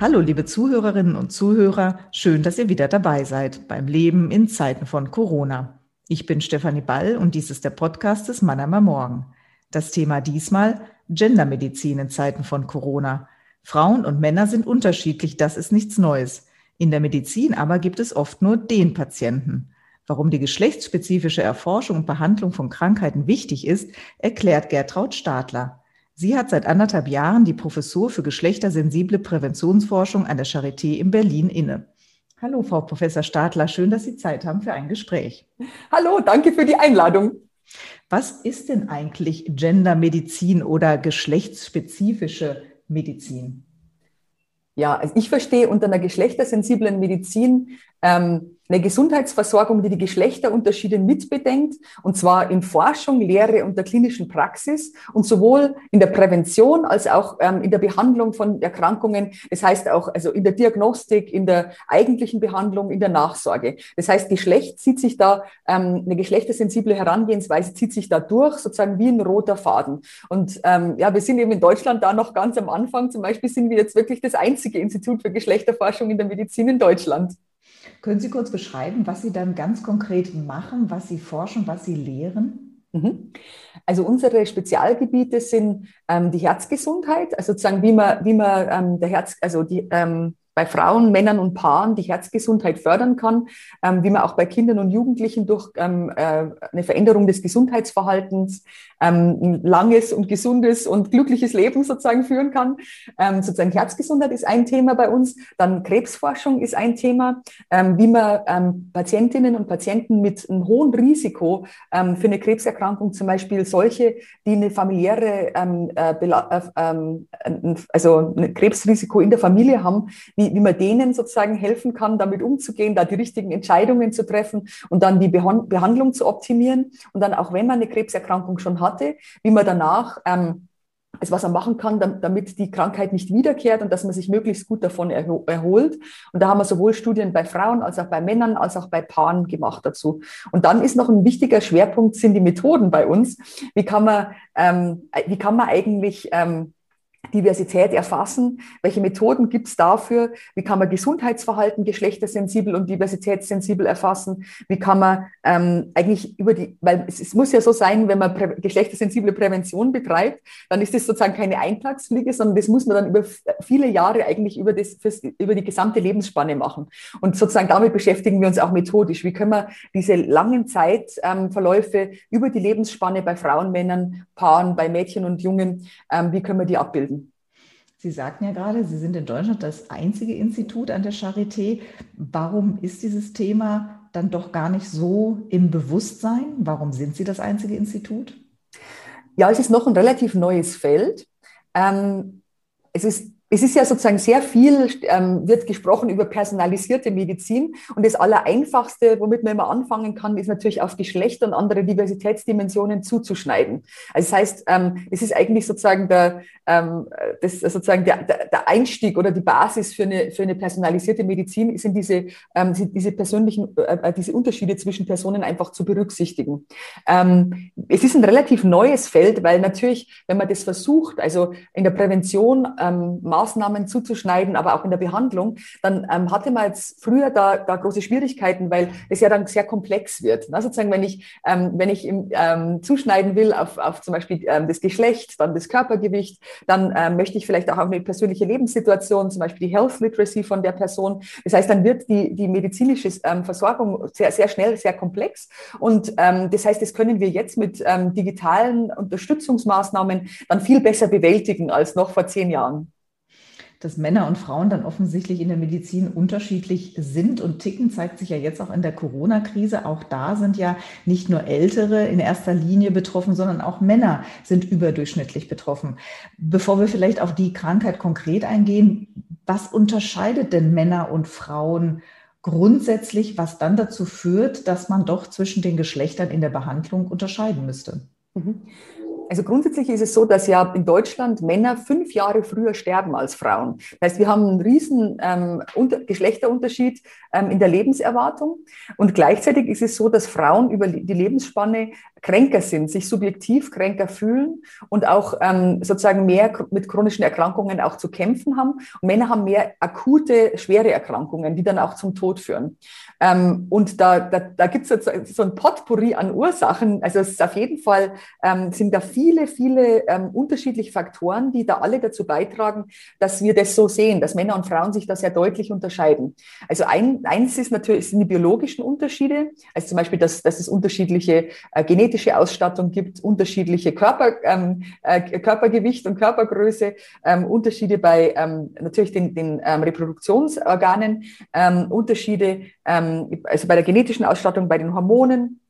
Hallo, liebe Zuhörerinnen und Zuhörer, schön, dass ihr wieder dabei seid beim Leben in Zeiten von Corona. Ich bin Stefanie Ball und dies ist der Podcast des Mannheimer Morgen. Das Thema diesmal Gendermedizin in Zeiten von Corona. Frauen und Männer sind unterschiedlich, das ist nichts Neues. In der Medizin aber gibt es oft nur den Patienten. Warum die geschlechtsspezifische Erforschung und Behandlung von Krankheiten wichtig ist, erklärt Gertraud Stadler. Sie hat seit anderthalb Jahren die Professur für geschlechtersensible Präventionsforschung an der Charité in Berlin inne. Hallo, Frau Professor Stadler, schön, dass Sie Zeit haben für ein Gespräch. Hallo, danke für die Einladung. Was ist denn eigentlich Gendermedizin oder geschlechtsspezifische Medizin? Ja, also ich verstehe unter einer geschlechtersensiblen Medizin ähm, eine Gesundheitsversorgung, die die Geschlechterunterschiede mitbedenkt, und zwar in Forschung, Lehre und der klinischen Praxis und sowohl in der Prävention als auch ähm, in der Behandlung von Erkrankungen. Das heißt auch also in der Diagnostik, in der eigentlichen Behandlung, in der Nachsorge. Das heißt, Geschlecht zieht sich da, ähm, eine geschlechtersensible Herangehensweise zieht sich da durch, sozusagen wie ein roter Faden. Und ähm, ja, wir sind eben in Deutschland da noch ganz am Anfang. Zum Beispiel sind wir jetzt wirklich das einzige Institut für Geschlechterforschung in der Medizin in Deutschland. Können Sie kurz beschreiben, was Sie dann ganz konkret machen, was Sie forschen, was Sie lehren? Mhm. Also unsere Spezialgebiete sind ähm, die Herzgesundheit, also sozusagen wie man, wie man ähm, der Herz, also die ähm, bei Frauen, Männern und Paaren die Herzgesundheit fördern kann, ähm, wie man auch bei Kindern und Jugendlichen durch ähm, äh, eine Veränderung des Gesundheitsverhaltens ähm, ein langes und gesundes und glückliches Leben sozusagen führen kann. Ähm, sozusagen Herzgesundheit ist ein Thema bei uns. Dann Krebsforschung ist ein Thema, ähm, wie man ähm, Patientinnen und Patienten mit einem hohen Risiko für eine Krebserkrankung, zum Beispiel solche, die eine familiäre, äh, äh, also ein Krebsrisiko in der Familie haben, wie, wie man denen sozusagen helfen kann, damit umzugehen, da die richtigen Entscheidungen zu treffen und dann die Behandlung zu optimieren. Und dann auch wenn man eine Krebserkrankung schon hatte, wie man danach ähm, also was man machen kann, damit die Krankheit nicht wiederkehrt und dass man sich möglichst gut davon erholt. Und da haben wir sowohl Studien bei Frauen als auch bei Männern als auch bei Paaren gemacht dazu. Und dann ist noch ein wichtiger Schwerpunkt sind die Methoden bei uns. Wie kann man, ähm, wie kann man eigentlich ähm, Diversität erfassen? Welche Methoden gibt es dafür? Wie kann man Gesundheitsverhalten geschlechtersensibel und diversitätssensibel erfassen? Wie kann man ähm, eigentlich über die, weil es, es, muss ja so sein, wenn man prä, geschlechtersensible Prävention betreibt, dann ist das sozusagen keine Eintagsfliege, sondern das muss man dann über viele Jahre eigentlich über, das, fürs, über die gesamte Lebensspanne machen. Und sozusagen damit beschäftigen wir uns auch methodisch. Wie können wir diese langen Zeitverläufe ähm, über die Lebensspanne bei Frauen, Männern, Paaren, bei Mädchen und Jungen, ähm, wie können wir die abbilden? Sie sagten ja gerade, Sie sind in Deutschland das einzige Institut an der Charité. Warum ist dieses Thema dann doch gar nicht so im Bewusstsein? Warum sind Sie das einzige Institut? Ja, es ist noch ein relativ neues Feld. Ähm, es ist es ist ja sozusagen sehr viel, ähm, wird gesprochen über personalisierte Medizin. Und das Allereinfachste, womit man immer anfangen kann, ist natürlich auf Geschlecht und andere Diversitätsdimensionen zuzuschneiden. Also das heißt, ähm, es ist eigentlich sozusagen der, ähm, das, sozusagen der, der Einstieg oder die Basis für eine, für eine personalisierte Medizin sind diese, ähm, diese persönlichen, äh, äh, diese Unterschiede zwischen Personen einfach zu berücksichtigen. Ähm, es ist ein relativ neues Feld, weil natürlich, wenn man das versucht, also in der Prävention, ähm, Maßnahmen zuzuschneiden, aber auch in der Behandlung, dann ähm, hatte man jetzt früher da, da große Schwierigkeiten, weil es ja dann sehr komplex wird. Na, sozusagen, wenn ich, ähm, wenn ich im, ähm, zuschneiden will auf, auf zum Beispiel ähm, das Geschlecht, dann das Körpergewicht, dann ähm, möchte ich vielleicht auch auf eine persönliche Lebenssituation, zum Beispiel die Health Literacy von der Person. Das heißt, dann wird die, die medizinische ähm, Versorgung sehr, sehr schnell sehr komplex. Und ähm, das heißt, das können wir jetzt mit ähm, digitalen Unterstützungsmaßnahmen dann viel besser bewältigen als noch vor zehn Jahren dass Männer und Frauen dann offensichtlich in der Medizin unterschiedlich sind und ticken, zeigt sich ja jetzt auch in der Corona-Krise. Auch da sind ja nicht nur Ältere in erster Linie betroffen, sondern auch Männer sind überdurchschnittlich betroffen. Bevor wir vielleicht auf die Krankheit konkret eingehen, was unterscheidet denn Männer und Frauen grundsätzlich, was dann dazu führt, dass man doch zwischen den Geschlechtern in der Behandlung unterscheiden müsste? Mhm. Also grundsätzlich ist es so, dass ja in Deutschland Männer fünf Jahre früher sterben als Frauen. Das heißt, wir haben einen riesen ähm, Unter Geschlechterunterschied ähm, in der Lebenserwartung. Und gleichzeitig ist es so, dass Frauen über die Lebensspanne kränker sind, sich subjektiv kränker fühlen und auch ähm, sozusagen mehr mit chronischen Erkrankungen auch zu kämpfen haben. Und Männer haben mehr akute, schwere Erkrankungen, die dann auch zum Tod führen. Ähm, und da, da, da gibt es so ein Potpourri an Ursachen. Also es ist auf jeden Fall, ähm, sind da viele, viele ähm, unterschiedliche Faktoren, die da alle dazu beitragen, dass wir das so sehen, dass Männer und Frauen sich da sehr deutlich unterscheiden. Also ein, eins ist natürlich, sind die biologischen Unterschiede, also zum Beispiel, dass, dass es unterschiedliche äh, genetische Ausstattung gibt, unterschiedliche Körper, ähm, äh, Körpergewicht und Körpergröße, ähm, Unterschiede bei ähm, natürlich den, den ähm, Reproduktionsorganen, ähm, Unterschiede ähm, also bei der genetischen Ausstattung, bei den Hormonen.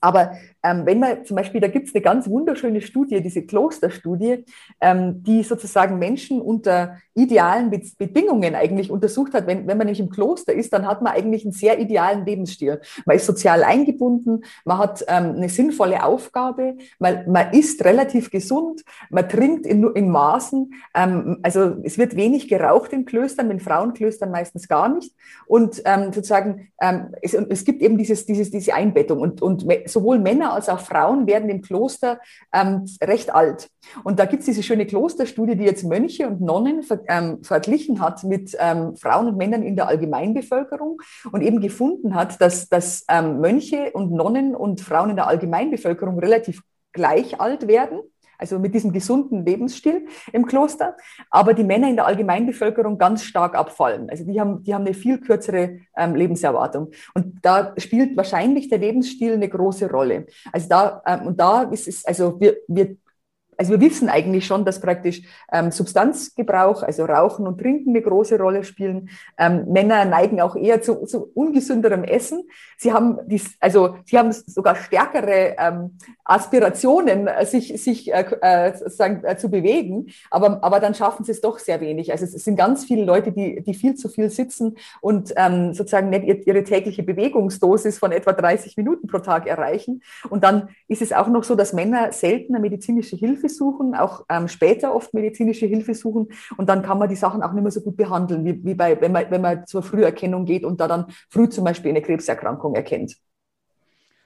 Aber ähm, wenn man zum Beispiel, da gibt es eine ganz wunderschöne Studie, diese Klosterstudie, ähm, die sozusagen Menschen unter idealen Be Bedingungen eigentlich untersucht hat. Wenn, wenn man nämlich im Kloster ist, dann hat man eigentlich einen sehr idealen Lebensstil. Man ist sozial eingebunden, man hat ähm, eine sinnvolle Aufgabe, man, man isst relativ gesund, man trinkt in, in Maßen. Ähm, also es wird wenig geraucht in Klöstern, in Frauenklöstern meistens gar nicht. Und ähm, sozusagen, ähm, es, es gibt eben dieses, dieses, diese Einbettung. Und, und sowohl Männer als auch Frauen werden im Kloster ähm, recht alt. Und da gibt es diese schöne Klosterstudie, die jetzt Mönche und Nonnen ver, ähm, verglichen hat mit ähm, Frauen und Männern in der Allgemeinbevölkerung und eben gefunden hat, dass, dass ähm, Mönche und Nonnen und Frauen in der Allgemeinbevölkerung relativ gleich alt werden also mit diesem gesunden Lebensstil im Kloster, aber die Männer in der Allgemeinbevölkerung ganz stark abfallen. Also die haben, die haben eine viel kürzere ähm, Lebenserwartung. Und da spielt wahrscheinlich der Lebensstil eine große Rolle. Also da, ähm, und da ist es, also wir, wir also wir wissen eigentlich schon, dass praktisch ähm, Substanzgebrauch, also Rauchen und Trinken eine große Rolle spielen. Ähm, Männer neigen auch eher zu, zu ungesünderem Essen. Sie haben dies, also sie haben sogar stärkere ähm, Aspirationen, sich, sich äh, äh, sozusagen, äh, zu bewegen, aber, aber dann schaffen sie es doch sehr wenig. Also es sind ganz viele Leute, die, die viel zu viel sitzen und ähm, sozusagen nicht ihre tägliche Bewegungsdosis von etwa 30 Minuten pro Tag erreichen. Und dann ist es auch noch so, dass Männer seltener medizinische Hilfe Hilfe suchen, auch ähm, später oft medizinische Hilfe suchen. Und dann kann man die Sachen auch nicht mehr so gut behandeln, wie, wie bei, wenn man, wenn man zur Früherkennung geht und da dann früh zum Beispiel eine Krebserkrankung erkennt.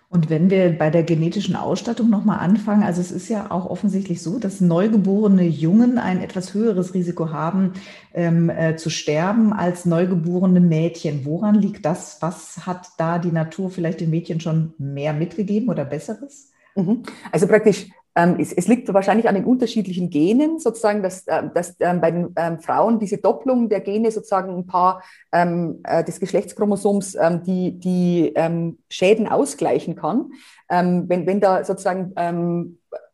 Und wenn wir bei der genetischen Ausstattung nochmal anfangen, also es ist ja auch offensichtlich so, dass neugeborene Jungen ein etwas höheres Risiko haben, ähm, äh, zu sterben als neugeborene Mädchen. Woran liegt das? Was hat da die Natur vielleicht den Mädchen schon mehr mitgegeben oder Besseres? Mhm. Also praktisch es, es, liegt wahrscheinlich an den unterschiedlichen Genen, sozusagen, dass, äh, dass ähm, bei den ähm, Frauen diese Doppelung der Gene sozusagen ein paar ähm, äh, des Geschlechtschromosoms ähm, die, die ähm, Schäden ausgleichen kann. wenn, wenn da sozusagen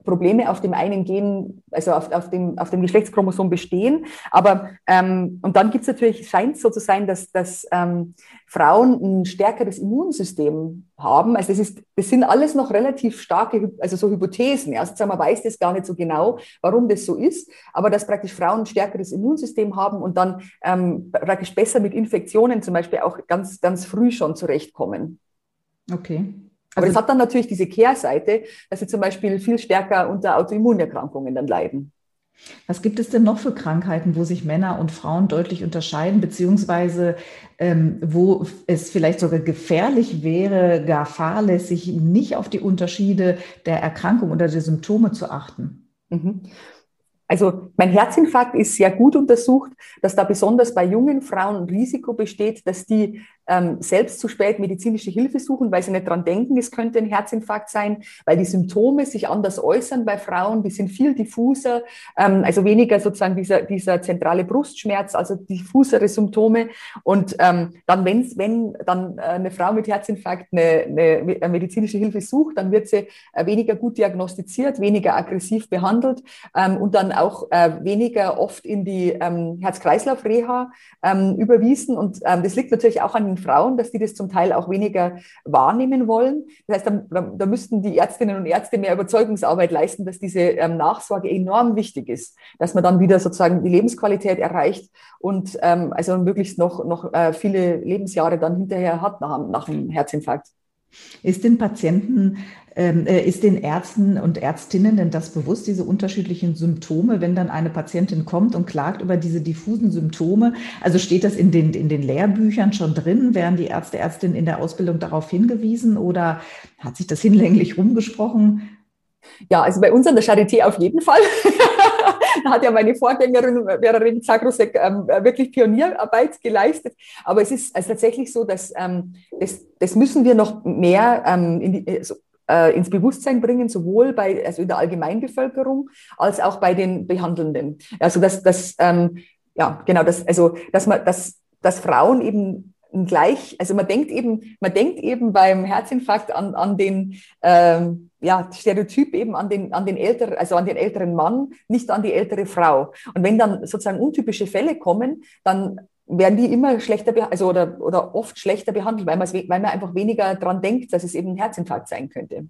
Probleme auf dem einen Gen, also auf, auf, dem, auf dem Geschlechtschromosom bestehen. Aber ähm, und dann gibt es natürlich, scheint es so zu sein, dass, dass ähm, Frauen ein stärkeres Immunsystem haben. Also das, ist, das sind alles noch relativ starke, also so Hypothesen. Ja. Also man weiß das gar nicht so genau, warum das so ist, aber dass praktisch Frauen ein stärkeres Immunsystem haben und dann ähm, praktisch besser mit Infektionen zum Beispiel auch ganz, ganz früh schon zurechtkommen. Okay. Aber es hat dann natürlich diese Kehrseite, dass sie zum Beispiel viel stärker unter Autoimmunerkrankungen dann leiden. Was gibt es denn noch für Krankheiten, wo sich Männer und Frauen deutlich unterscheiden, beziehungsweise ähm, wo es vielleicht sogar gefährlich wäre, gar fahrlässig, nicht auf die Unterschiede der Erkrankung oder der Symptome zu achten? Mhm. Also mein Herzinfarkt ist sehr gut untersucht, dass da besonders bei jungen Frauen ein Risiko besteht, dass die ähm, selbst zu spät medizinische Hilfe suchen, weil sie nicht dran denken, es könnte ein Herzinfarkt sein, weil die Symptome sich anders äußern bei Frauen, die sind viel diffuser, ähm, also weniger sozusagen dieser, dieser zentrale Brustschmerz, also diffusere Symptome. Und ähm, dann, wenn's, wenn dann äh, eine Frau mit Herzinfarkt eine, eine medizinische Hilfe sucht, dann wird sie äh, weniger gut diagnostiziert, weniger aggressiv behandelt und dann auch äh, weniger oft in die Herz-Kreislauf-Reha überwiesen. Und das liegt natürlich auch an den Frauen, dass die das zum Teil auch weniger wahrnehmen wollen. Das heißt, da, da müssten die Ärztinnen und Ärzte mehr Überzeugungsarbeit leisten, dass diese ähm, Nachsorge enorm wichtig ist, dass man dann wieder sozusagen die Lebensqualität erreicht und ähm, also möglichst noch, noch äh, viele Lebensjahre dann hinterher hat nach, nach einem Herzinfarkt. Ist den Patienten, ähm, äh, ist den Ärzten und Ärztinnen denn das bewusst, diese unterschiedlichen Symptome, wenn dann eine Patientin kommt und klagt über diese diffusen Symptome? Also steht das in den, in den Lehrbüchern schon drin? Werden die Ärzte, Ärztinnen in der Ausbildung darauf hingewiesen oder hat sich das hinlänglich rumgesprochen? Ja, also bei uns an der Charité auf jeden Fall. da hat ja meine Vorgängerin Vera Revic-Zagrosek ähm, wirklich Pionierarbeit geleistet. Aber es ist also tatsächlich so, dass ähm, das, das müssen wir noch mehr ähm, in die, also, äh, ins Bewusstsein bringen, sowohl bei, also in der Allgemeinbevölkerung als auch bei den Behandelnden. Also dass, dass ähm, ja, genau, dass, also, dass man, dass, dass Frauen eben gleich, also man denkt eben, man denkt eben beim Herzinfarkt an, an den ähm, ja, Stereotyp eben an den, an den älteren, also an den älteren Mann, nicht an die ältere Frau. Und wenn dann sozusagen untypische Fälle kommen, dann werden die immer schlechter, also oder, oder oft schlechter behandelt, weil man, weil man einfach weniger dran denkt, dass es eben ein Herzinfarkt sein könnte.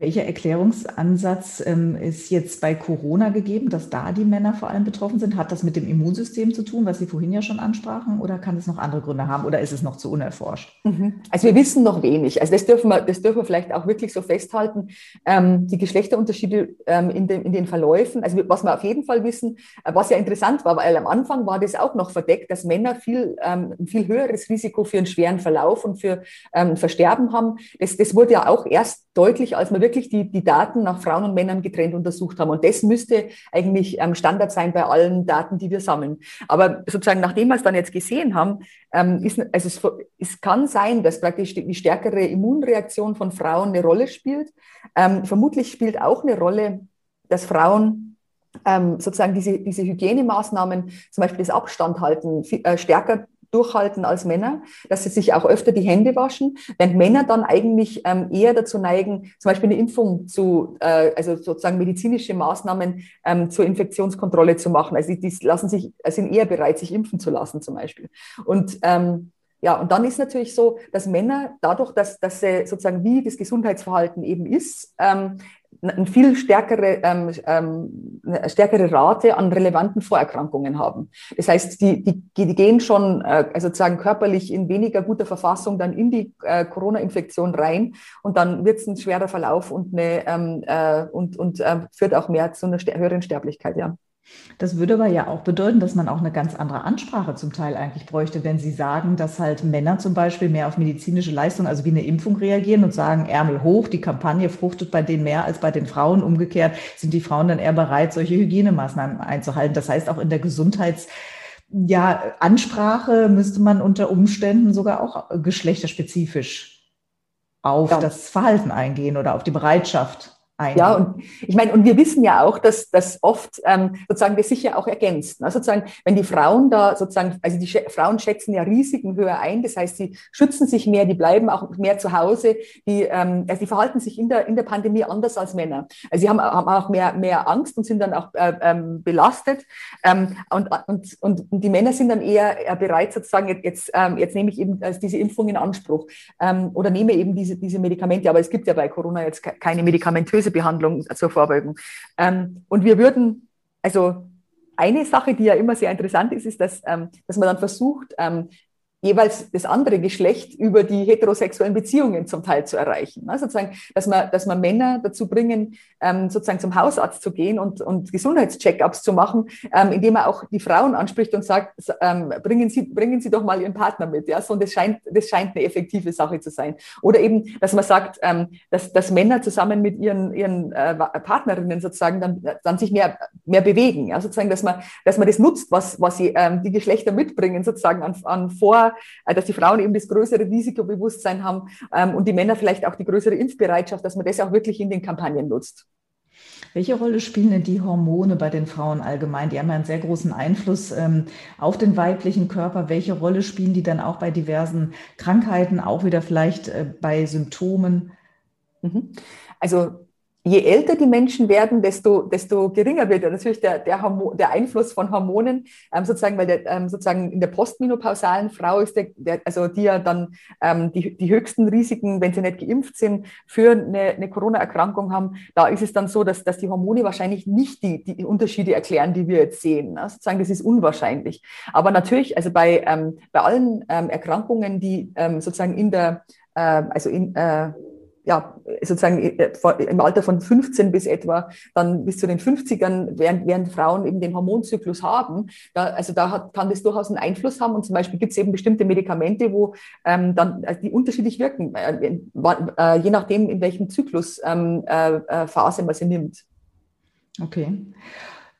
Welcher Erklärungsansatz ähm, ist jetzt bei Corona gegeben, dass da die Männer vor allem betroffen sind? Hat das mit dem Immunsystem zu tun, was Sie vorhin ja schon ansprachen, oder kann es noch andere Gründe haben oder ist es noch zu unerforscht? Mhm. Also wir wissen noch wenig. Also das dürfen wir, das dürfen wir vielleicht auch wirklich so festhalten. Ähm, die Geschlechterunterschiede ähm, in, den, in den Verläufen, also was wir auf jeden Fall wissen, äh, was ja interessant war, weil am Anfang war das auch noch verdeckt, dass Männer viel, ähm, ein viel höheres Risiko für einen schweren Verlauf und für ähm, Versterben haben. Das, das wurde ja auch erst deutlich, als wir wirklich die, die Daten nach Frauen und Männern getrennt untersucht haben. Und das müsste eigentlich ähm, Standard sein bei allen Daten, die wir sammeln. Aber sozusagen, nachdem wir es dann jetzt gesehen haben, ähm, ist, also es, es kann sein, dass praktisch die, die stärkere Immunreaktion von Frauen eine Rolle spielt. Ähm, vermutlich spielt auch eine Rolle, dass Frauen ähm, sozusagen diese, diese Hygienemaßnahmen, zum Beispiel das Abstand halten, äh, stärker durchhalten als Männer, dass sie sich auch öfter die Hände waschen, während Männer dann eigentlich ähm, eher dazu neigen, zum Beispiel eine Impfung zu, äh, also sozusagen medizinische Maßnahmen ähm, zur Infektionskontrolle zu machen. Also die, lassen sich, sind eher bereit, sich impfen zu lassen zum Beispiel. Und ähm, ja, und dann ist natürlich so, dass Männer dadurch, dass, dass sie sozusagen wie das Gesundheitsverhalten eben ist, ähm, eine viel stärkere, ähm, ähm, eine stärkere Rate an relevanten Vorerkrankungen haben. Das heißt, die, die, die gehen schon äh, also sozusagen körperlich in weniger guter Verfassung dann in die äh, Corona-Infektion rein und dann wird es ein schwerer Verlauf und, eine, ähm, äh, und, und äh, führt auch mehr zu einer höheren Sterblichkeit. Ja. Das würde aber ja auch bedeuten, dass man auch eine ganz andere Ansprache zum Teil eigentlich bräuchte, wenn Sie sagen, dass halt Männer zum Beispiel mehr auf medizinische Leistungen, also wie eine Impfung reagieren und sagen, Ärmel hoch, die Kampagne fruchtet bei denen mehr als bei den Frauen. Umgekehrt sind die Frauen dann eher bereit, solche Hygienemaßnahmen einzuhalten. Das heißt, auch in der Gesundheits- ja, Ansprache müsste man unter Umständen sogar auch geschlechterspezifisch auf ja. das Verhalten eingehen oder auf die Bereitschaft ein. Ja, und ich meine, und wir wissen ja auch, dass das oft ähm, sozusagen das sich ja auch ergänzt. Also sozusagen, wenn die Frauen da sozusagen, also die Frauen schätzen ja Risiken höher ein, das heißt, sie schützen sich mehr, die bleiben auch mehr zu Hause, die, ähm, also die verhalten sich in der, in der Pandemie anders als Männer. Also sie haben, haben auch mehr, mehr Angst und sind dann auch äh, ähm, belastet. Ähm, und, und, und die Männer sind dann eher, eher bereit, sozusagen, jetzt, jetzt, ähm, jetzt nehme ich eben also diese Impfung in Anspruch ähm, oder nehme eben diese, diese Medikamente. Aber es gibt ja bei Corona jetzt keine medikamentöse Behandlung zur Vorbeugung. Ähm, und wir würden, also eine Sache, die ja immer sehr interessant ist, ist, dass, ähm, dass man dann versucht, ähm, jeweils das andere Geschlecht über die heterosexuellen Beziehungen zum Teil zu erreichen. Ne? Sozusagen, dass man, dass man Männer dazu bringen, ähm, sozusagen zum Hausarzt zu gehen und, und Gesundheitscheckups zu machen, ähm, indem er auch die Frauen anspricht und sagt, ähm, bringen Sie, bringen Sie doch mal Ihren Partner mit. Ja, so, und das scheint, das scheint eine effektive Sache zu sein. Oder eben, dass man sagt, ähm, dass, dass Männer zusammen mit ihren, ihren äh, Partnerinnen sozusagen dann, dann sich mehr, mehr bewegen. Ja, sozusagen, dass man, dass man das nutzt, was, was sie, ähm, die Geschlechter mitbringen, sozusagen an, an Vor äh, dass die Frauen eben das größere Risikobewusstsein haben ähm, und die Männer vielleicht auch die größere Impfbereitschaft, dass man das auch wirklich in den Kampagnen nutzt. Welche Rolle spielen denn die Hormone bei den Frauen allgemein? Die haben ja einen sehr großen Einfluss ähm, auf den weiblichen Körper. Welche Rolle spielen die dann auch bei diversen Krankheiten, auch wieder vielleicht äh, bei Symptomen? Mhm. Also je älter die Menschen werden, desto, desto geringer wird natürlich der, der, der Einfluss von Hormonen, ähm, sozusagen, weil der, ähm, sozusagen in der postmenopausalen Frau ist der, der also die ja dann ähm, die, die höchsten Risiken, wenn sie nicht geimpft sind, für eine, eine Corona-Erkrankung haben, da ist es dann so, dass, dass die Hormone wahrscheinlich nicht die, die Unterschiede erklären, die wir jetzt sehen. Ne? Sozusagen, das ist unwahrscheinlich. Aber natürlich, also bei, ähm, bei allen ähm, Erkrankungen, die ähm, sozusagen in der äh, also in, äh, ja, sozusagen äh, im Alter von 15 bis etwa dann bis zu den 50ern, während, während Frauen eben den Hormonzyklus haben, da, also da hat, kann das durchaus einen Einfluss haben. Und zum Beispiel gibt es eben bestimmte Medikamente, wo ähm, dann also die unterschiedlich wirken, äh, äh, je nachdem, in welchem Zyklusphase ähm, äh, äh man sie nimmt. Okay.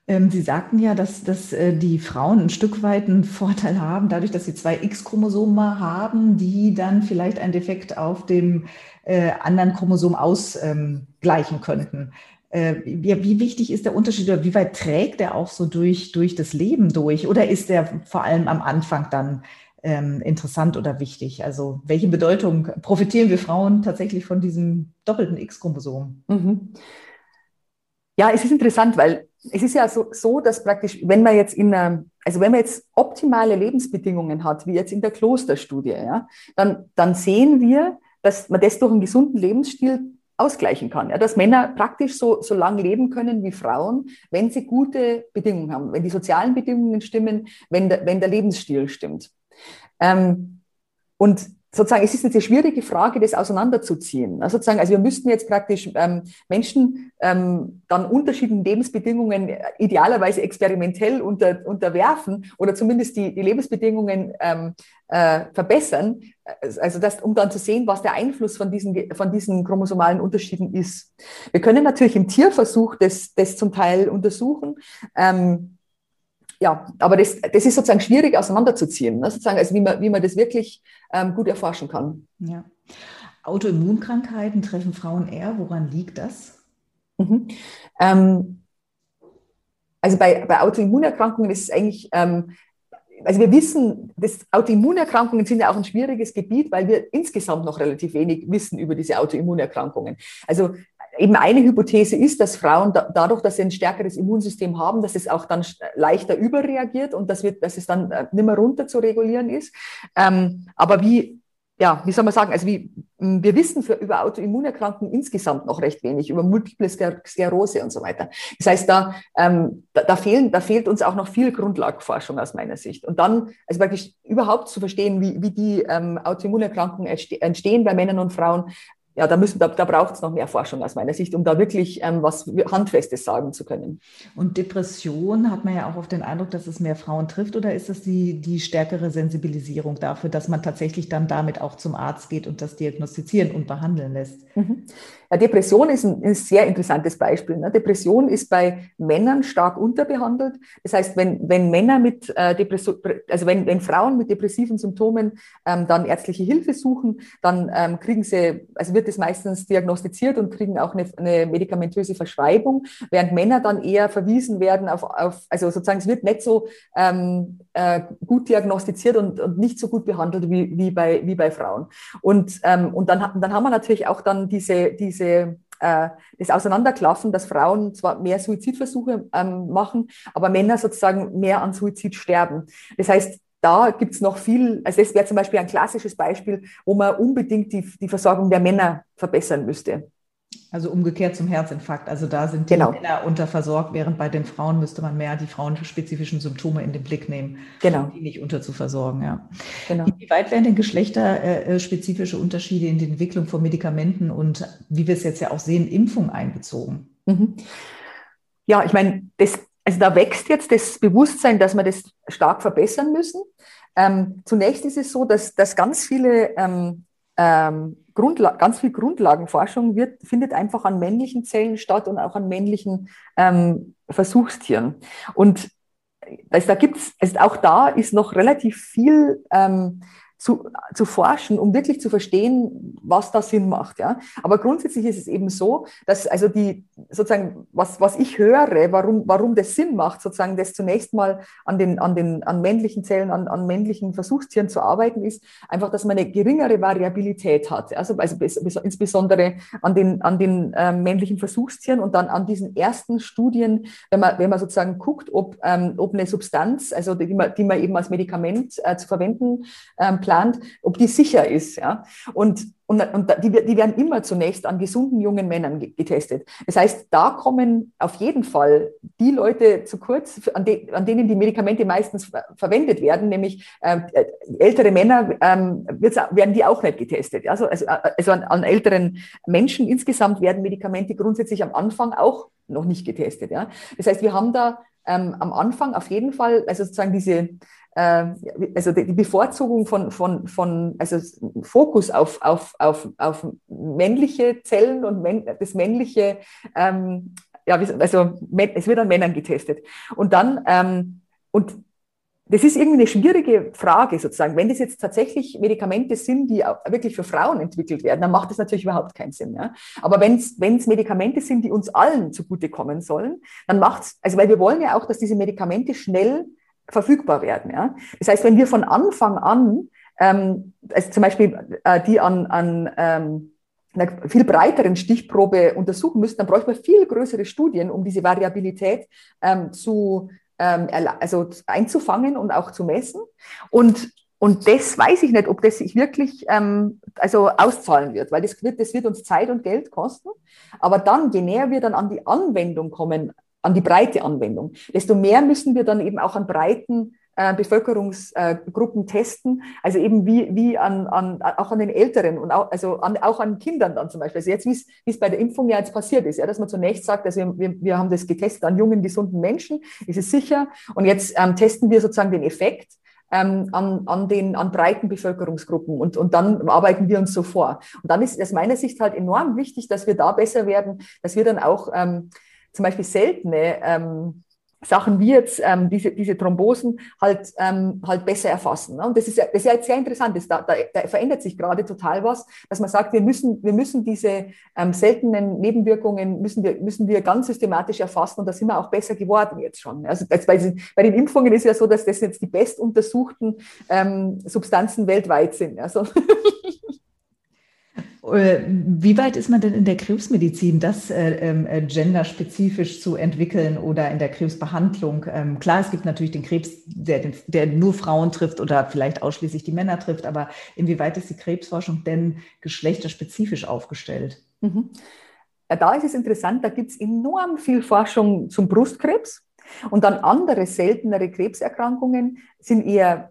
Ähm, sie sagten ja, dass, dass äh, die Frauen ein Stück weit einen Vorteil haben, dadurch, dass sie zwei X-Chromosomen haben, die dann vielleicht einen Defekt auf dem äh, anderen Chromosom ausgleichen könnten. Äh, wie, wie, wichtig ist der Unterschied oder wie weit trägt er auch so durch, durch das Leben durch? Oder ist der vor allem am Anfang dann ähm, interessant oder wichtig? Also welche Bedeutung profitieren wir Frauen tatsächlich von diesem doppelten X-Chromosom? Mhm. Ja, es ist interessant, weil es ist ja so, so, dass praktisch, wenn man jetzt in einer, also wenn man jetzt optimale Lebensbedingungen hat, wie jetzt in der Klosterstudie, ja, dann, dann sehen wir, dass man das durch einen gesunden Lebensstil ausgleichen kann. Ja, dass Männer praktisch so, so lang leben können wie Frauen, wenn sie gute Bedingungen haben, wenn die sozialen Bedingungen stimmen, wenn der, wenn der Lebensstil stimmt. Ähm, und sozusagen, es ist eine schwierige Frage, das auseinanderzuziehen. Also sozusagen, also wir müssten jetzt praktisch ähm, Menschen ähm, dann unterschiedlichen Lebensbedingungen äh, idealerweise experimentell unter, unterwerfen oder zumindest die, die Lebensbedingungen ähm, äh, verbessern, also das, um dann zu sehen, was der Einfluss von diesen, von diesen chromosomalen Unterschieden ist. Wir können natürlich im Tierversuch das, das zum Teil untersuchen. Ähm, ja, aber das, das ist sozusagen schwierig auseinanderzuziehen, ne? sozusagen, also wie man, wie man das wirklich ähm, gut erforschen kann. Ja. Autoimmunkrankheiten treffen Frauen eher. Woran liegt das? Mhm. Ähm, also bei, bei Autoimmunerkrankungen ist es eigentlich, ähm, also wir wissen, dass Autoimmunerkrankungen sind ja auch ein schwieriges Gebiet, weil wir insgesamt noch relativ wenig wissen über diese Autoimmunerkrankungen. Also eben eine Hypothese ist, dass Frauen da, dadurch, dass sie ein stärkeres Immunsystem haben, dass es auch dann leichter überreagiert und dass, wir, dass es dann äh, nicht mehr runter zu regulieren ist. Ähm, aber wie, ja, wie soll man sagen, also wie, wir wissen für, über Autoimmunerkrankungen insgesamt noch recht wenig, über Multiple Sklerose und so weiter. Das heißt, da, ähm, da, da, fehlen, da fehlt uns auch noch viel Grundlagenforschung aus meiner Sicht. Und dann, also wirklich überhaupt zu verstehen, wie, wie die ähm, Autoimmunerkrankungen entstehen bei Männern und Frauen, ja, da, müssen, da, da braucht es noch mehr Forschung aus meiner Sicht, um da wirklich ähm, was Handfestes sagen zu können. Und Depression hat man ja auch auf den Eindruck, dass es mehr Frauen trifft, oder ist das die, die stärkere Sensibilisierung dafür, dass man tatsächlich dann damit auch zum Arzt geht und das diagnostizieren und behandeln lässt? Mhm. Ja, Depression ist ein, ein, sehr interessantes Beispiel. Ne? Depression ist bei Männern stark unterbehandelt. Das heißt, wenn, wenn Männer mit äh, Depression, also wenn, wenn Frauen mit depressiven Symptomen ähm, dann ärztliche Hilfe suchen, dann ähm, kriegen sie, also wird es meistens diagnostiziert und kriegen auch eine, eine medikamentöse Verschreibung, während Männer dann eher verwiesen werden auf, auf also sozusagen es wird nicht so ähm, äh, gut diagnostiziert und, und nicht so gut behandelt wie, wie, bei, wie bei Frauen. Und, ähm, und dann, dann haben wir natürlich auch dann diese, diese diese äh, das Auseinanderklaffen, dass Frauen zwar mehr Suizidversuche ähm, machen, aber Männer sozusagen mehr an Suizid sterben. Das heißt, da gibt es noch viel, also das wäre zum Beispiel ein klassisches Beispiel, wo man unbedingt die, die Versorgung der Männer verbessern müsste. Also umgekehrt zum Herzinfarkt. Also da sind die genau. Männer unterversorgt, während bei den Frauen müsste man mehr die frauenspezifischen Symptome in den Blick nehmen, genau. um die nicht unterzuversorgen. Ja. Genau. Wie weit werden denn geschlechterspezifische Unterschiede in die Entwicklung von Medikamenten und, wie wir es jetzt ja auch sehen, Impfung einbezogen? Mhm. Ja, ich meine, das, also da wächst jetzt das Bewusstsein, dass wir das stark verbessern müssen. Ähm, zunächst ist es so, dass, dass ganz viele ähm, ähm, Grundla ganz viel Grundlagenforschung wird, findet einfach an männlichen Zellen statt und auch an männlichen ähm, Versuchstieren. Und also da gibt's, also auch da ist noch relativ viel ähm, zu, zu forschen, um wirklich zu verstehen, was da Sinn macht. Ja? Aber grundsätzlich ist es eben so, dass also die sozusagen, was, was ich höre, warum, warum das Sinn macht, sozusagen das zunächst mal an den, an den an männlichen Zellen, an, an männlichen Versuchstieren zu arbeiten, ist einfach, dass man eine geringere Variabilität hat. Also, also insbesondere an den, an den äh, männlichen Versuchstieren und dann an diesen ersten Studien, wenn man, wenn man sozusagen guckt, ob, ähm, ob eine Substanz, also die man, die man eben als Medikament äh, zu verwenden ähm, Implant, ob die sicher ist. Ja? Und, und, und die, die werden immer zunächst an gesunden jungen Männern getestet. Das heißt, da kommen auf jeden Fall die Leute zu kurz, an, de, an denen die Medikamente meistens verwendet werden, nämlich äh, ältere Männer ähm, werden die auch nicht getestet. Also, also, also an, an älteren Menschen insgesamt werden Medikamente grundsätzlich am Anfang auch noch nicht getestet. Ja? Das heißt, wir haben da ähm, am Anfang auf jeden Fall, also sozusagen diese, äh, also die Bevorzugung von, von, von also Fokus auf, auf, auf, auf männliche Zellen und das männliche, ähm, ja, also es wird an Männern getestet. Und dann, ähm, und das ist irgendwie eine schwierige Frage sozusagen. Wenn das jetzt tatsächlich Medikamente sind, die wirklich für Frauen entwickelt werden, dann macht das natürlich überhaupt keinen Sinn. Ja? Aber wenn es Medikamente sind, die uns allen zugutekommen sollen, dann macht es, also weil wir wollen ja auch, dass diese Medikamente schnell verfügbar werden. Ja? Das heißt, wenn wir von Anfang an, ähm, also zum Beispiel äh, die an, an ähm, einer viel breiteren Stichprobe untersuchen müssen, dann bräuchte man viel größere Studien, um diese Variabilität ähm, zu ähm, also einzufangen und auch zu messen. Und, und das weiß ich nicht, ob das sich wirklich ähm, also auszahlen wird, weil das wird, das wird uns Zeit und Geld kosten. Aber dann, je näher wir dann an die Anwendung kommen, an die breite Anwendung, desto mehr müssen wir dann eben auch an breiten äh, Bevölkerungsgruppen testen, also eben wie, wie an, an, auch an den Älteren und auch, also an, auch an Kindern dann zum Beispiel. Also jetzt, wie es bei der Impfung ja jetzt passiert ist, ja, dass man zunächst sagt, also wir, wir haben das getestet an jungen, gesunden Menschen, ist es sicher. Und jetzt ähm, testen wir sozusagen den Effekt. Ähm, an, an den an breiten Bevölkerungsgruppen und, und dann arbeiten wir uns so vor. Und dann ist aus meiner Sicht halt enorm wichtig, dass wir da besser werden, dass wir dann auch ähm, zum Beispiel seltene ähm, Sachen wie jetzt ähm, diese, diese Thrombosen halt, ähm, halt besser erfassen. Ne? Und das ist, ja, das ist ja jetzt sehr interessant. Das, da, da, da verändert sich gerade total was, dass man sagt, wir müssen, wir müssen diese ähm, seltenen Nebenwirkungen müssen wir, müssen wir ganz systematisch erfassen und da sind wir auch besser geworden jetzt schon. Also jetzt bei, bei den Impfungen ist ja so, dass das jetzt die bestuntersuchten ähm, Substanzen weltweit sind. Also wie weit ist man denn in der Krebsmedizin, das äh, ähm, äh, genderspezifisch zu entwickeln oder in der Krebsbehandlung? Ähm, klar, es gibt natürlich den Krebs, der, der nur Frauen trifft oder vielleicht ausschließlich die Männer trifft, aber inwieweit ist die Krebsforschung denn geschlechterspezifisch aufgestellt? Mhm. Da ist es interessant, da gibt es enorm viel Forschung zum Brustkrebs und dann andere seltenere Krebserkrankungen sind eher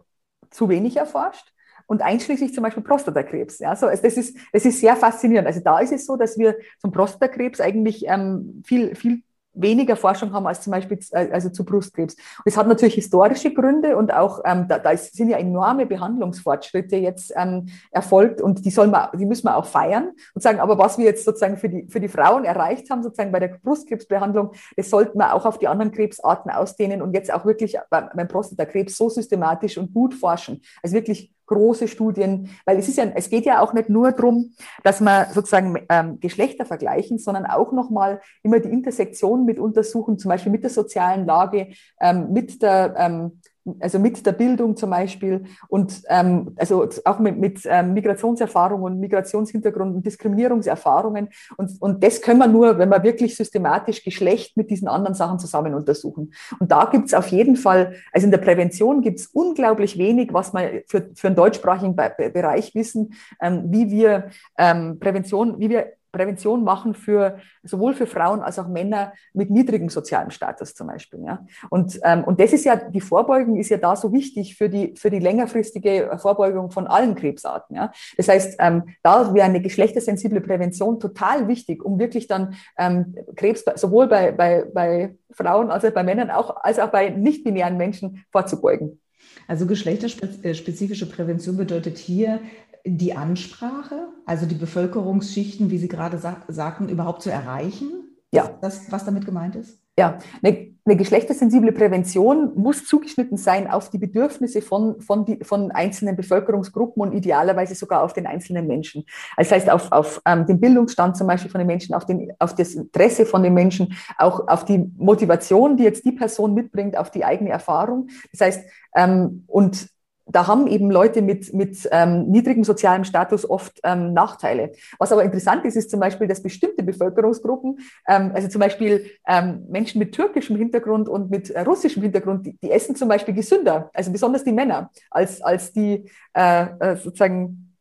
zu wenig erforscht und einschließlich zum Beispiel Prostatakrebs. Ja, so, also das, ist, das ist sehr faszinierend. Also da ist es so, dass wir zum Prostatakrebs eigentlich ähm, viel, viel weniger Forschung haben als zum Beispiel äh, also zu Brustkrebs. Und es hat natürlich historische Gründe und auch ähm, da, da sind ja enorme Behandlungsfortschritte jetzt ähm, erfolgt und die soll man, die müssen wir auch feiern und sagen, aber was wir jetzt sozusagen für die, für die Frauen erreicht haben, sozusagen bei der Brustkrebsbehandlung, das sollten wir auch auf die anderen Krebsarten ausdehnen und jetzt auch wirklich beim Prostatakrebs so systematisch und gut forschen. Also wirklich große Studien, weil es ist ja, es geht ja auch nicht nur darum, dass man sozusagen ähm, Geschlechter vergleichen, sondern auch nochmal immer die Intersektion mit untersuchen, zum Beispiel mit der sozialen Lage, ähm, mit der ähm, also mit der Bildung zum Beispiel und ähm, also auch mit, mit ähm, Migrationserfahrungen, Migrationshintergrund und Diskriminierungserfahrungen. Und, und das können wir nur, wenn wir wirklich systematisch Geschlecht mit diesen anderen Sachen zusammen untersuchen. Und da gibt es auf jeden Fall, also in der Prävention gibt es unglaublich wenig, was wir für, für einen deutschsprachigen Bereich wissen, ähm, wie wir ähm, Prävention, wie wir Prävention machen für sowohl für Frauen als auch Männer mit niedrigem sozialen Status zum Beispiel. Ja. Und, ähm, und das ist ja, die Vorbeugung ist ja da so wichtig für die, für die längerfristige Vorbeugung von allen Krebsarten. Ja. Das heißt, ähm, da wäre eine geschlechtersensible Prävention total wichtig, um wirklich dann ähm, Krebs sowohl bei, bei, bei Frauen als auch bei Männern auch, als auch bei nicht-binären Menschen vorzubeugen. Also geschlechterspezifische Prävention bedeutet hier, die Ansprache, also die Bevölkerungsschichten, wie Sie gerade sa sagten, überhaupt zu erreichen? Ja. Das, was damit gemeint ist? Ja, eine, eine, geschlechtersensible Prävention muss zugeschnitten sein auf die Bedürfnisse von, von, die, von einzelnen Bevölkerungsgruppen und idealerweise sogar auf den einzelnen Menschen. Das heißt, auf, auf ähm, den Bildungsstand zum Beispiel von den Menschen, auf, den, auf das Interesse von den Menschen, auch auf die Motivation, die jetzt die Person mitbringt, auf die eigene Erfahrung. Das heißt, ähm, und da haben eben Leute mit, mit ähm, niedrigem sozialem Status oft ähm, Nachteile. Was aber interessant ist, ist zum Beispiel, dass bestimmte Bevölkerungsgruppen, ähm, also zum Beispiel ähm, Menschen mit türkischem Hintergrund und mit äh, russischem Hintergrund, die, die, essen zum Beispiel gesünder, also besonders die Männer, als, als die äh, äh, sozusagen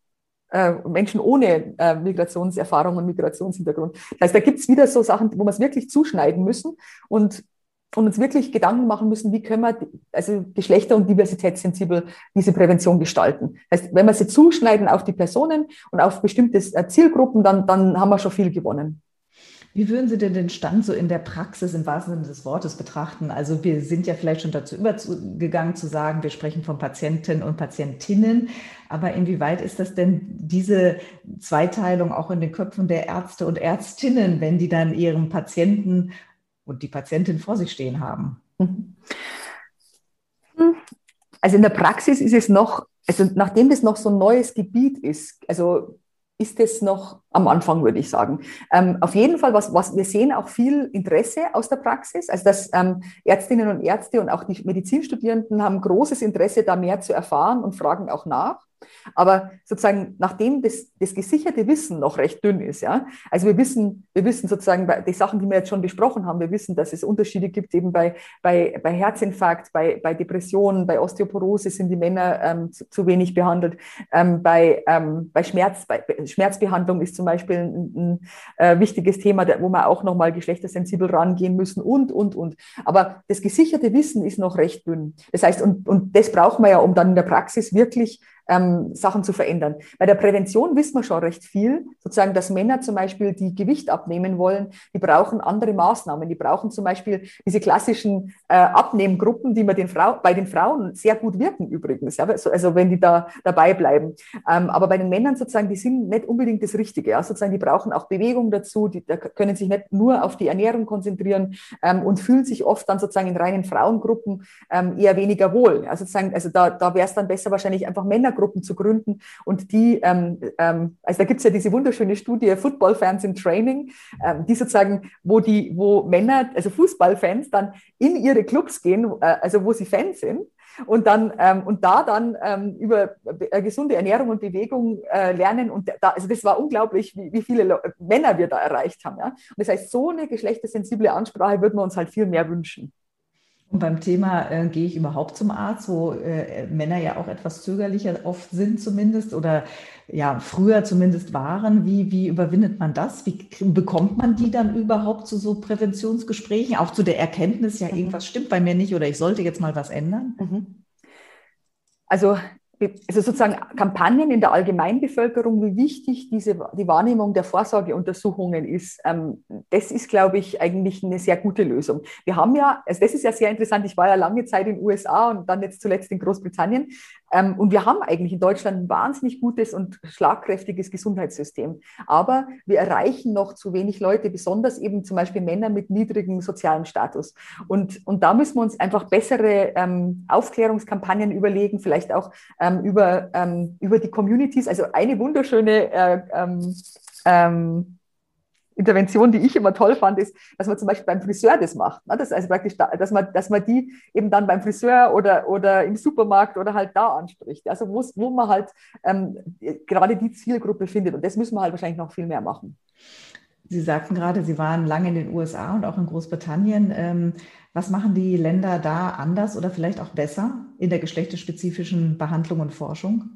äh, Menschen ohne äh, Migrationserfahrung und Migrationshintergrund. Das heißt, da gibt es wieder so Sachen, wo wir es wirklich zuschneiden müssen. Und und uns wirklich Gedanken machen müssen, wie können wir also geschlechter- und diversitätssensibel diese Prävention gestalten. Das heißt, wenn wir sie zuschneiden auf die Personen und auf bestimmte äh, Zielgruppen, dann, dann haben wir schon viel gewonnen. Wie würden Sie denn den Stand so in der Praxis im wahrsten Sinne des Wortes betrachten? Also wir sind ja vielleicht schon dazu übergegangen zu sagen, wir sprechen von Patienten und Patientinnen, aber inwieweit ist das denn diese Zweiteilung auch in den Köpfen der Ärzte und Ärztinnen, wenn die dann ihrem Patienten und die Patientin vor sich stehen haben? Mhm. Also in der Praxis ist es noch, also nachdem das noch so ein neues Gebiet ist, also ist es noch am Anfang, würde ich sagen. Ähm, auf jeden Fall, was, was wir sehen auch viel Interesse aus der Praxis, also dass ähm, Ärztinnen und Ärzte und auch die Medizinstudierenden haben großes Interesse, da mehr zu erfahren und fragen auch nach. Aber sozusagen, nachdem das, das gesicherte Wissen noch recht dünn ist, ja, also wir wissen, wir wissen sozusagen die Sachen, die wir jetzt schon besprochen haben, wir wissen, dass es Unterschiede gibt eben bei, bei, bei Herzinfarkt, bei, bei Depressionen, bei Osteoporose sind die Männer ähm, zu, zu, wenig behandelt, ähm, bei, ähm, bei Schmerz, bei Schmerzbehandlung ist zum Beispiel ein, ein äh, wichtiges Thema, wo wir auch nochmal geschlechtersensibel rangehen müssen und, und, und. Aber das gesicherte Wissen ist noch recht dünn. Das heißt, und, und das braucht man ja, um dann in der Praxis wirklich ähm, Sachen zu verändern. Bei der Prävention wissen wir schon recht viel, sozusagen, dass Männer zum Beispiel, die Gewicht abnehmen wollen, die brauchen andere Maßnahmen. Die brauchen zum Beispiel diese klassischen äh, Abnehmgruppen, die man den Frau, bei den Frauen sehr gut wirken übrigens, ja, also, also wenn die da dabei bleiben. Ähm, aber bei den Männern sozusagen, die sind nicht unbedingt das Richtige. Ja, sozusagen, die brauchen auch Bewegung dazu, die da können sich nicht nur auf die Ernährung konzentrieren ähm, und fühlen sich oft dann sozusagen in reinen Frauengruppen ähm, eher weniger wohl. Also, sozusagen, also da, da wäre es dann besser wahrscheinlich einfach Männer Männergruppen zu gründen. Und die, ähm, ähm, also da gibt es ja diese wunderschöne Studie Football-Fans in Training, ähm, die sozusagen, wo die, wo Männer, also Fußballfans dann in ihre Clubs gehen, äh, also wo sie Fans sind und dann ähm, und da dann ähm, über äh, gesunde Ernährung und Bewegung äh, lernen und da, also das war unglaublich, wie, wie viele Le Männer wir da erreicht haben. Ja? Und das heißt, so eine geschlechtersensible Ansprache würden wir uns halt viel mehr wünschen. Und beim Thema, äh, gehe ich überhaupt zum Arzt, wo äh, Männer ja auch etwas zögerlicher oft sind zumindest oder ja früher zumindest waren, wie, wie überwindet man das? Wie bekommt man die dann überhaupt zu so Präventionsgesprächen? Auch zu der Erkenntnis, ja, mhm. irgendwas stimmt bei mir nicht oder ich sollte jetzt mal was ändern? Mhm. Also also sozusagen Kampagnen in der Allgemeinbevölkerung, wie wichtig diese, die Wahrnehmung der Vorsorgeuntersuchungen ist, ähm, das ist, glaube ich, eigentlich eine sehr gute Lösung. Wir haben ja, also das ist ja sehr interessant, ich war ja lange Zeit in den USA und dann jetzt zuletzt in Großbritannien und wir haben eigentlich in Deutschland ein wahnsinnig gutes und schlagkräftiges Gesundheitssystem. Aber wir erreichen noch zu wenig Leute, besonders eben zum Beispiel Männer mit niedrigem sozialen Status. Und, und da müssen wir uns einfach bessere ähm, Aufklärungskampagnen überlegen, vielleicht auch ähm, über, ähm, über die Communities. Also eine wunderschöne äh, ähm, ähm Intervention, die ich immer toll fand, ist, dass man zum Beispiel beim Friseur das macht. Ne? Das also praktisch, dass man, dass man die eben dann beim Friseur oder, oder im Supermarkt oder halt da anspricht. Also wo, wo man halt ähm, gerade die Zielgruppe findet. Und das müssen wir halt wahrscheinlich noch viel mehr machen. Sie sagten gerade, Sie waren lange in den USA und auch in Großbritannien. Ähm, was machen die Länder da anders oder vielleicht auch besser in der geschlechterspezifischen Behandlung und Forschung?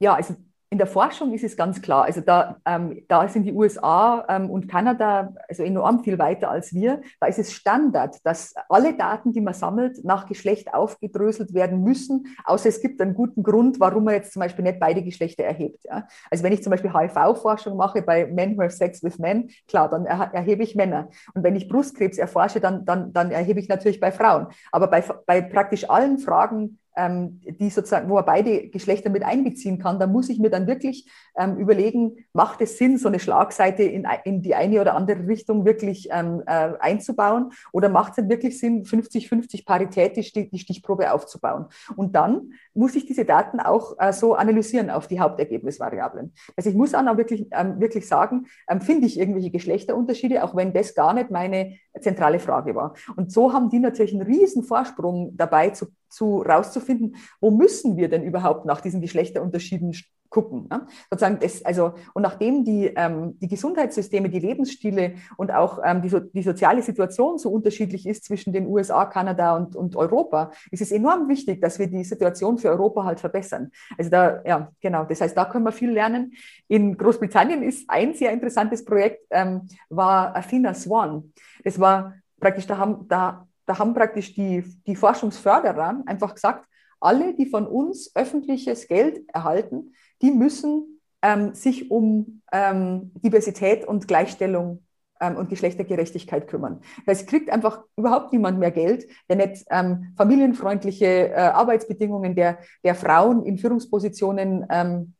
Ja, also in der Forschung ist es ganz klar, also da, ähm, da sind die USA ähm, und Kanada also enorm viel weiter als wir. Da ist es Standard, dass alle Daten, die man sammelt, nach Geschlecht aufgedröselt werden müssen, außer es gibt einen guten Grund, warum man jetzt zum Beispiel nicht beide Geschlechter erhebt. Ja? Also wenn ich zum Beispiel HIV-Forschung mache bei Men Who Have Sex with Men, klar, dann er, erhebe ich Männer. Und wenn ich Brustkrebs erforsche, dann, dann, dann erhebe ich natürlich bei Frauen. Aber bei, bei praktisch allen Fragen, die sozusagen, wo er beide Geschlechter mit einbeziehen kann, da muss ich mir dann wirklich ähm, überlegen, macht es Sinn, so eine Schlagseite in, in die eine oder andere Richtung wirklich ähm, äh, einzubauen oder macht es wirklich Sinn, 50-50 Parität die, die, Stichprobe aufzubauen? Und dann muss ich diese Daten auch äh, so analysieren auf die Hauptergebnisvariablen. Also ich muss dann auch wirklich, ähm, wirklich sagen, ähm, finde ich irgendwelche Geschlechterunterschiede, auch wenn das gar nicht meine zentrale Frage war. Und so haben die natürlich einen riesen Vorsprung dabei, zu, zu rauszufinden, wo müssen wir denn überhaupt nach diesen Geschlechterunterschieden gucken. Ne? Sozusagen das, also, und nachdem die, ähm, die Gesundheitssysteme, die Lebensstile und auch ähm, die, so, die soziale Situation so unterschiedlich ist zwischen den USA, Kanada und, und Europa, ist es enorm wichtig, dass wir die Situation für Europa halt verbessern. Also da, ja, genau, das heißt, da können wir viel lernen. In Großbritannien ist ein sehr interessantes Projekt, ähm, war Athena Swan. Das war praktisch, da haben, da, da haben praktisch die, die Forschungsförderer einfach gesagt, alle, die von uns öffentliches Geld erhalten, die müssen ähm, sich um ähm, Diversität und Gleichstellung ähm, und Geschlechtergerechtigkeit kümmern. Das kriegt einfach überhaupt niemand mehr Geld, der nicht ähm, familienfreundliche äh, Arbeitsbedingungen der, der Frauen in Führungspositionen ähm,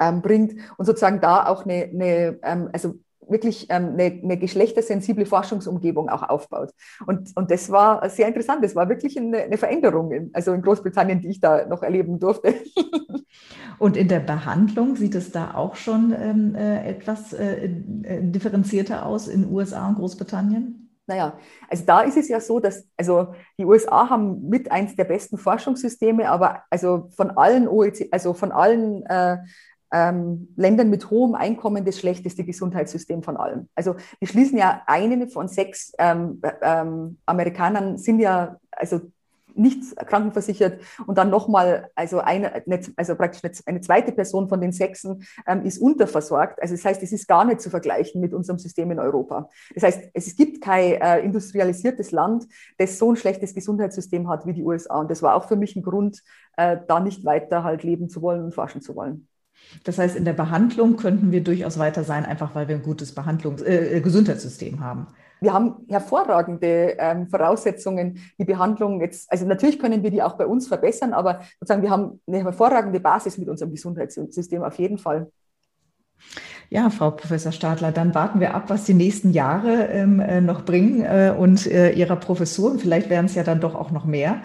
ähm, bringt und sozusagen da auch eine, eine also wirklich ähm, eine, eine geschlechtersensible Forschungsumgebung auch aufbaut. Und, und das war sehr interessant. Das war wirklich eine, eine Veränderung, in, also in Großbritannien, die ich da noch erleben durfte. Und in der Behandlung sieht es da auch schon ähm, äh, etwas äh, äh differenzierter aus in USA und Großbritannien? Naja, also da ist es ja so, dass also die USA haben mit eins der besten Forschungssysteme, aber also von allen OECD, also von allen äh, ähm, Ländern mit hohem Einkommen das schlechteste Gesundheitssystem von allem. Also wir schließen ja einen von sechs ähm, ähm, Amerikanern sind ja also nicht krankenversichert und dann nochmal, also eine, also praktisch eine zweite Person von den Sechsen ähm, ist unterversorgt. Also das heißt, es ist gar nicht zu vergleichen mit unserem System in Europa. Das heißt, es gibt kein äh, industrialisiertes Land, das so ein schlechtes Gesundheitssystem hat wie die USA. Und das war auch für mich ein Grund, äh, da nicht weiter halt leben zu wollen und forschen zu wollen. Das heißt, in der Behandlung könnten wir durchaus weiter sein, einfach weil wir ein gutes Behandlungs äh, äh, Gesundheitssystem haben. Wir haben hervorragende ähm, Voraussetzungen, die Behandlung jetzt, also natürlich können wir die auch bei uns verbessern, aber sozusagen wir haben eine hervorragende Basis mit unserem Gesundheitssystem auf jeden Fall. Ja, Frau Professor Stadler, dann warten wir ab, was die nächsten Jahre ähm, äh, noch bringen äh, und äh, Ihrer Professuren. Vielleicht werden es ja dann doch auch noch mehr.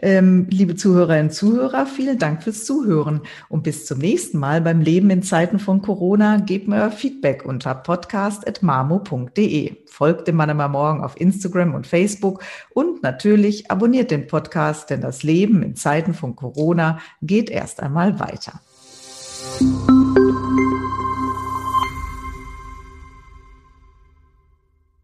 Ähm, liebe Zuhörerinnen und Zuhörer, vielen Dank fürs Zuhören und bis zum nächsten Mal beim Leben in Zeiten von Corona. Gebt mir Feedback unter podcast.mamo.de. Folgt dem Mann immer morgen auf Instagram und Facebook und natürlich abonniert den Podcast, denn das Leben in Zeiten von Corona geht erst einmal weiter.